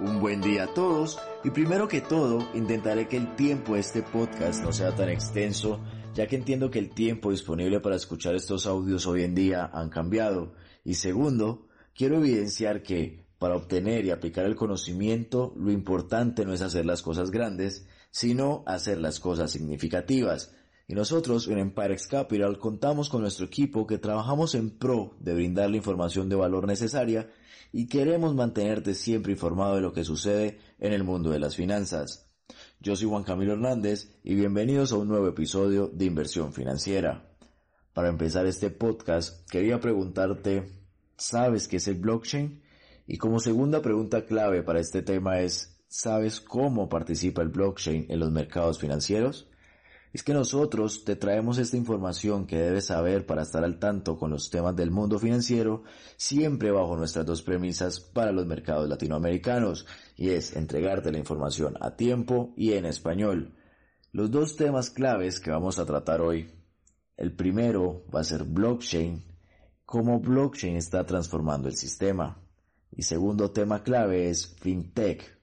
Un buen día a todos y primero que todo intentaré que el tiempo de este podcast no sea tan extenso ya que entiendo que el tiempo disponible para escuchar estos audios hoy en día han cambiado. Y segundo, quiero evidenciar que para obtener y aplicar el conocimiento lo importante no es hacer las cosas grandes sino hacer las cosas significativas y nosotros en Empirex Capital contamos con nuestro equipo que trabajamos en pro de brindar la información de valor necesaria y queremos mantenerte siempre informado de lo que sucede en el mundo de las finanzas. Yo soy Juan Camilo Hernández y bienvenidos a un nuevo episodio de Inversión Financiera. Para empezar este podcast, quería preguntarte, ¿sabes qué es el blockchain? Y como segunda pregunta clave para este tema es, ¿sabes cómo participa el blockchain en los mercados financieros? Es que nosotros te traemos esta información que debes saber para estar al tanto con los temas del mundo financiero, siempre bajo nuestras dos premisas para los mercados latinoamericanos, y es entregarte la información a tiempo y en español. Los dos temas claves que vamos a tratar hoy. El primero va a ser blockchain, cómo blockchain está transformando el sistema. Y segundo tema clave es fintech.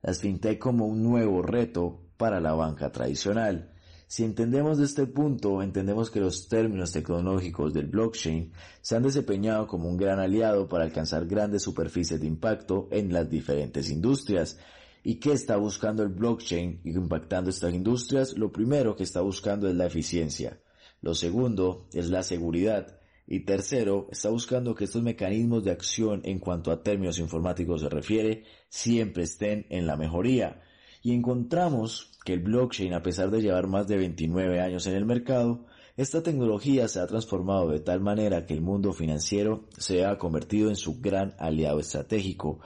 Las fintech como un nuevo reto para la banca tradicional. Si entendemos de este punto, entendemos que los términos tecnológicos del blockchain se han desempeñado como un gran aliado para alcanzar grandes superficies de impacto en las diferentes industrias. ¿Y qué está buscando el blockchain impactando estas industrias? Lo primero que está buscando es la eficiencia. Lo segundo es la seguridad. Y tercero, está buscando que estos mecanismos de acción en cuanto a términos informáticos se refiere siempre estén en la mejoría. Y encontramos que el blockchain, a pesar de llevar más de 29 años en el mercado, esta tecnología se ha transformado de tal manera que el mundo financiero se ha convertido en su gran aliado estratégico,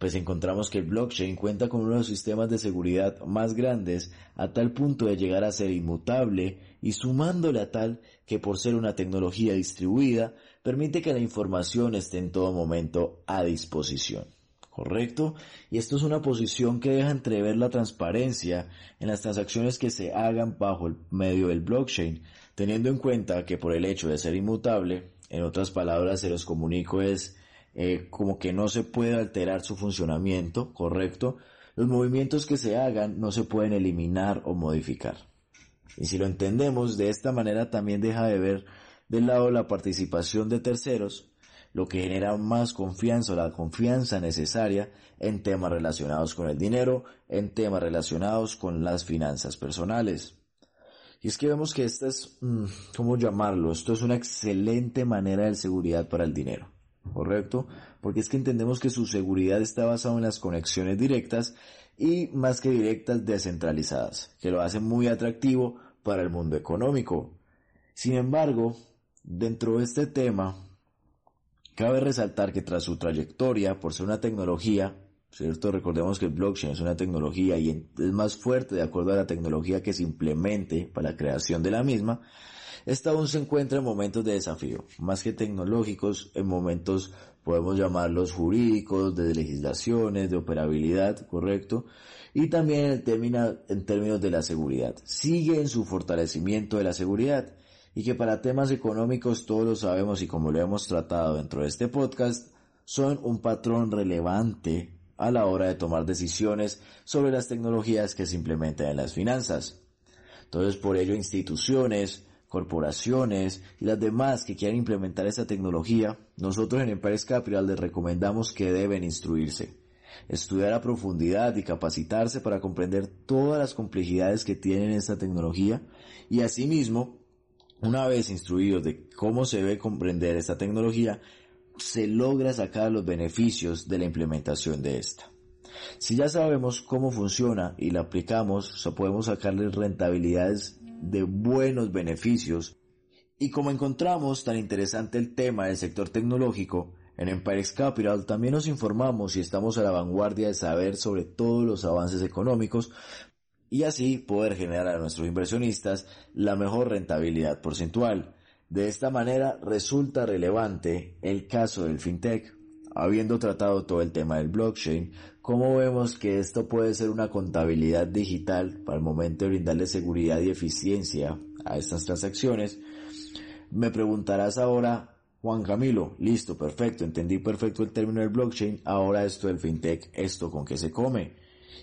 pues encontramos que el blockchain cuenta con uno de los sistemas de seguridad más grandes a tal punto de llegar a ser inmutable y sumándole a tal que por ser una tecnología distribuida permite que la información esté en todo momento a disposición. ¿Correcto? Y esto es una posición que deja entrever la transparencia en las transacciones que se hagan bajo el medio del blockchain, teniendo en cuenta que por el hecho de ser inmutable, en otras palabras se los comunico es eh, como que no se puede alterar su funcionamiento, ¿correcto? Los movimientos que se hagan no se pueden eliminar o modificar. Y si lo entendemos de esta manera también deja de ver del lado la participación de terceros lo que genera más confianza o la confianza necesaria en temas relacionados con el dinero, en temas relacionados con las finanzas personales. Y es que vemos que esta es, mm, ¿cómo llamarlo? Esto es una excelente manera de seguridad para el dinero, ¿correcto? Porque es que entendemos que su seguridad está basada en las conexiones directas y más que directas descentralizadas, que lo hace muy atractivo para el mundo económico. Sin embargo, dentro de este tema, Cabe resaltar que tras su trayectoria, por ser una tecnología, ¿cierto? Recordemos que el blockchain es una tecnología y es más fuerte de acuerdo a la tecnología que se implemente para la creación de la misma, esta aún se encuentra en momentos de desafío, más que tecnológicos, en momentos podemos llamarlos jurídicos, de legislaciones, de operabilidad, correcto, y también en, en términos de la seguridad. Sigue en su fortalecimiento de la seguridad y que para temas económicos todos lo sabemos y como lo hemos tratado dentro de este podcast, son un patrón relevante a la hora de tomar decisiones sobre las tecnologías que se implementan en las finanzas. Entonces, por ello, instituciones, corporaciones y las demás que quieran implementar esta tecnología, nosotros en Empires Capital les recomendamos que deben instruirse, estudiar a profundidad y capacitarse para comprender todas las complejidades que tiene esta tecnología y asimismo una vez instruidos de cómo se debe comprender esta tecnología, se logra sacar los beneficios de la implementación de esta. Si ya sabemos cómo funciona y la aplicamos, podemos sacarle rentabilidades de buenos beneficios. Y como encontramos tan interesante el tema del sector tecnológico, en Empirex Capital también nos informamos y estamos a la vanguardia de saber sobre todos los avances económicos y así poder generar a nuestros inversionistas la mejor rentabilidad porcentual. De esta manera resulta relevante el caso del fintech. Habiendo tratado todo el tema del blockchain, ¿cómo vemos que esto puede ser una contabilidad digital para el momento de brindarle seguridad y eficiencia a estas transacciones? Me preguntarás ahora, Juan Camilo, listo, perfecto, entendí perfecto el término del blockchain, ahora esto del fintech, esto con qué se come.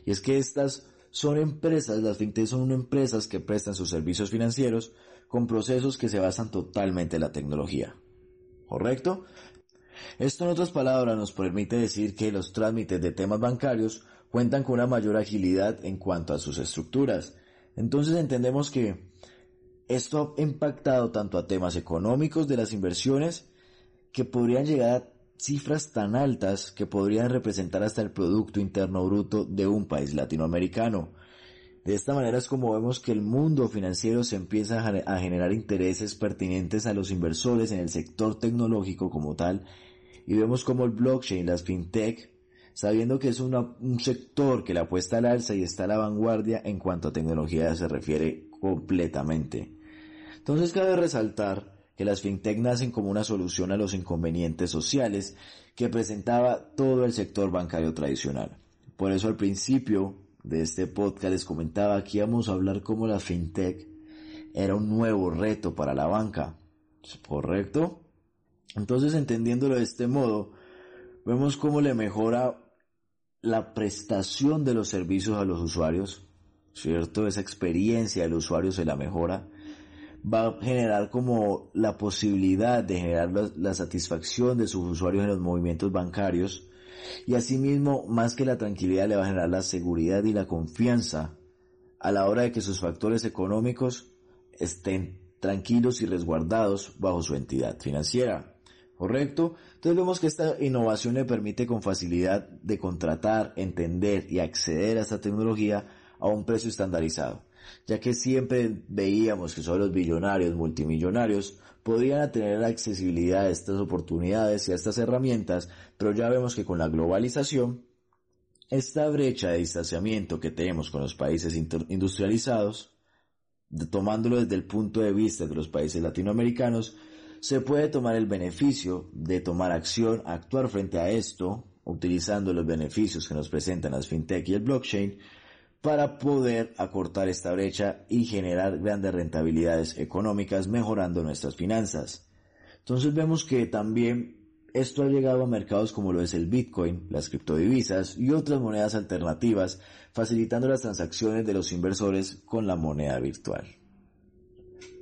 Y es que estas son empresas, las fintech son empresas que prestan sus servicios financieros con procesos que se basan totalmente en la tecnología. ¿Correcto? Esto en otras palabras nos permite decir que los trámites de temas bancarios cuentan con una mayor agilidad en cuanto a sus estructuras. Entonces entendemos que esto ha impactado tanto a temas económicos de las inversiones que podrían llegar a cifras tan altas que podrían representar hasta el Producto Interno Bruto de un país latinoamericano. De esta manera es como vemos que el mundo financiero se empieza a generar intereses pertinentes a los inversores en el sector tecnológico como tal y vemos como el blockchain, las fintech, sabiendo que es un sector que le apuesta al alza y está a la vanguardia en cuanto a tecnología se refiere completamente. Entonces cabe resaltar que las fintech nacen como una solución a los inconvenientes sociales que presentaba todo el sector bancario tradicional. Por eso al principio de este podcast les comentaba que íbamos a hablar cómo la fintech era un nuevo reto para la banca. ¿Correcto? Entonces, entendiéndolo de este modo, vemos cómo le mejora la prestación de los servicios a los usuarios, ¿cierto? Esa experiencia del usuario se la mejora. Va a generar como la posibilidad de generar la, satisfacción de sus usuarios en los movimientos bancarios. Y asimismo, más que la tranquilidad, le va a generar la seguridad y la confianza a la hora de que sus factores económicos estén tranquilos y resguardados bajo su entidad financiera. ¿correcto? Entonces vemos que esta innovación le permite con facilidad de contratar, entender y acceder a esta tecnología a un precio estandarizado, ya que siempre veíamos que solo los billonarios, multimillonarios, podrían tener accesibilidad a estas oportunidades y a estas herramientas, pero ya vemos que con la globalización, esta brecha de distanciamiento que tenemos con los países industrializados, tomándolo desde el punto de vista de los países latinoamericanos, se puede tomar el beneficio de tomar acción, actuar frente a esto, utilizando los beneficios que nos presentan las fintech y el blockchain, para poder acortar esta brecha y generar grandes rentabilidades económicas mejorando nuestras finanzas. Entonces vemos que también esto ha llegado a mercados como lo es el Bitcoin, las criptodivisas y otras monedas alternativas, facilitando las transacciones de los inversores con la moneda virtual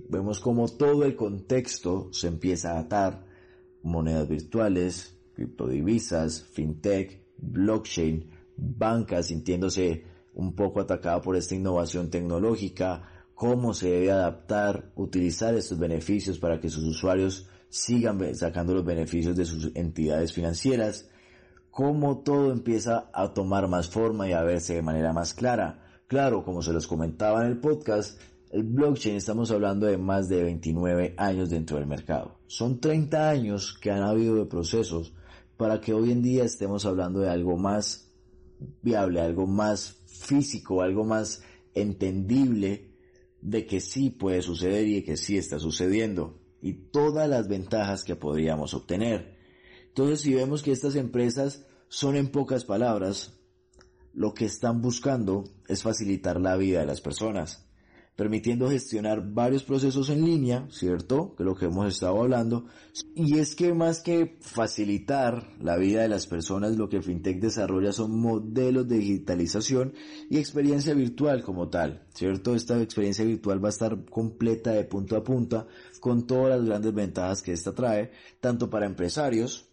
vemos como todo el contexto se empieza a atar, monedas virtuales, criptodivisas, fintech, blockchain, bancas sintiéndose un poco atacada por esta innovación tecnológica, cómo se debe adaptar, utilizar estos beneficios para que sus usuarios sigan sacando los beneficios de sus entidades financieras, cómo todo empieza a tomar más forma y a verse de manera más clara. Claro, como se los comentaba en el podcast, el blockchain estamos hablando de más de 29 años dentro del mercado. Son 30 años que han habido de procesos para que hoy en día estemos hablando de algo más viable, algo más físico, algo más entendible de que sí puede suceder y que sí está sucediendo y todas las ventajas que podríamos obtener. Entonces si vemos que estas empresas son en pocas palabras, lo que están buscando es facilitar la vida de las personas permitiendo gestionar varios procesos en línea, ¿cierto? Que es lo que hemos estado hablando. Y es que más que facilitar la vida de las personas, lo que FinTech desarrolla son modelos de digitalización y experiencia virtual como tal, ¿cierto? Esta experiencia virtual va a estar completa de punto a punta con todas las grandes ventajas que esta trae, tanto para empresarios,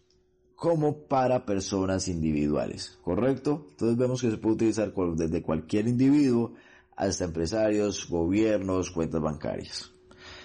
como para personas individuales, ¿correcto? Entonces vemos que se puede utilizar desde cualquier individuo hasta empresarios, gobiernos, cuentas bancarias.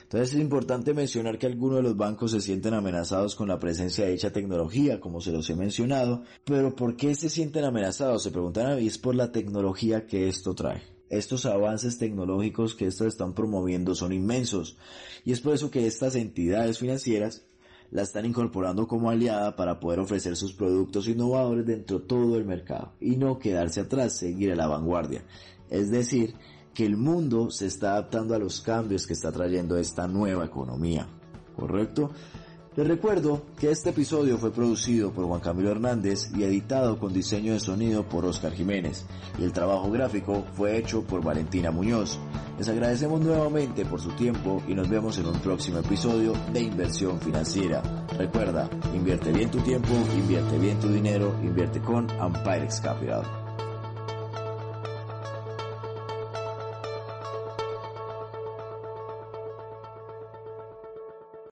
Entonces es importante mencionar que algunos de los bancos se sienten amenazados con la presencia de dicha tecnología, como se los he mencionado, pero ¿por qué se sienten amenazados? Se preguntan y es por la tecnología que esto trae. Estos avances tecnológicos que estos están promoviendo son inmensos y es por eso que estas entidades financieras la están incorporando como aliada para poder ofrecer sus productos innovadores dentro de todo el mercado y no quedarse atrás, seguir a la vanguardia. Es decir, que el mundo se está adaptando a los cambios que está trayendo esta nueva economía. ¿Correcto? Les recuerdo que este episodio fue producido por Juan Camilo Hernández y editado con diseño de sonido por Oscar Jiménez y el trabajo gráfico fue hecho por Valentina Muñoz. Les agradecemos nuevamente por su tiempo y nos vemos en un próximo episodio de Inversión Financiera. Recuerda, invierte bien tu tiempo, invierte bien tu dinero, invierte con Ampirex Capital.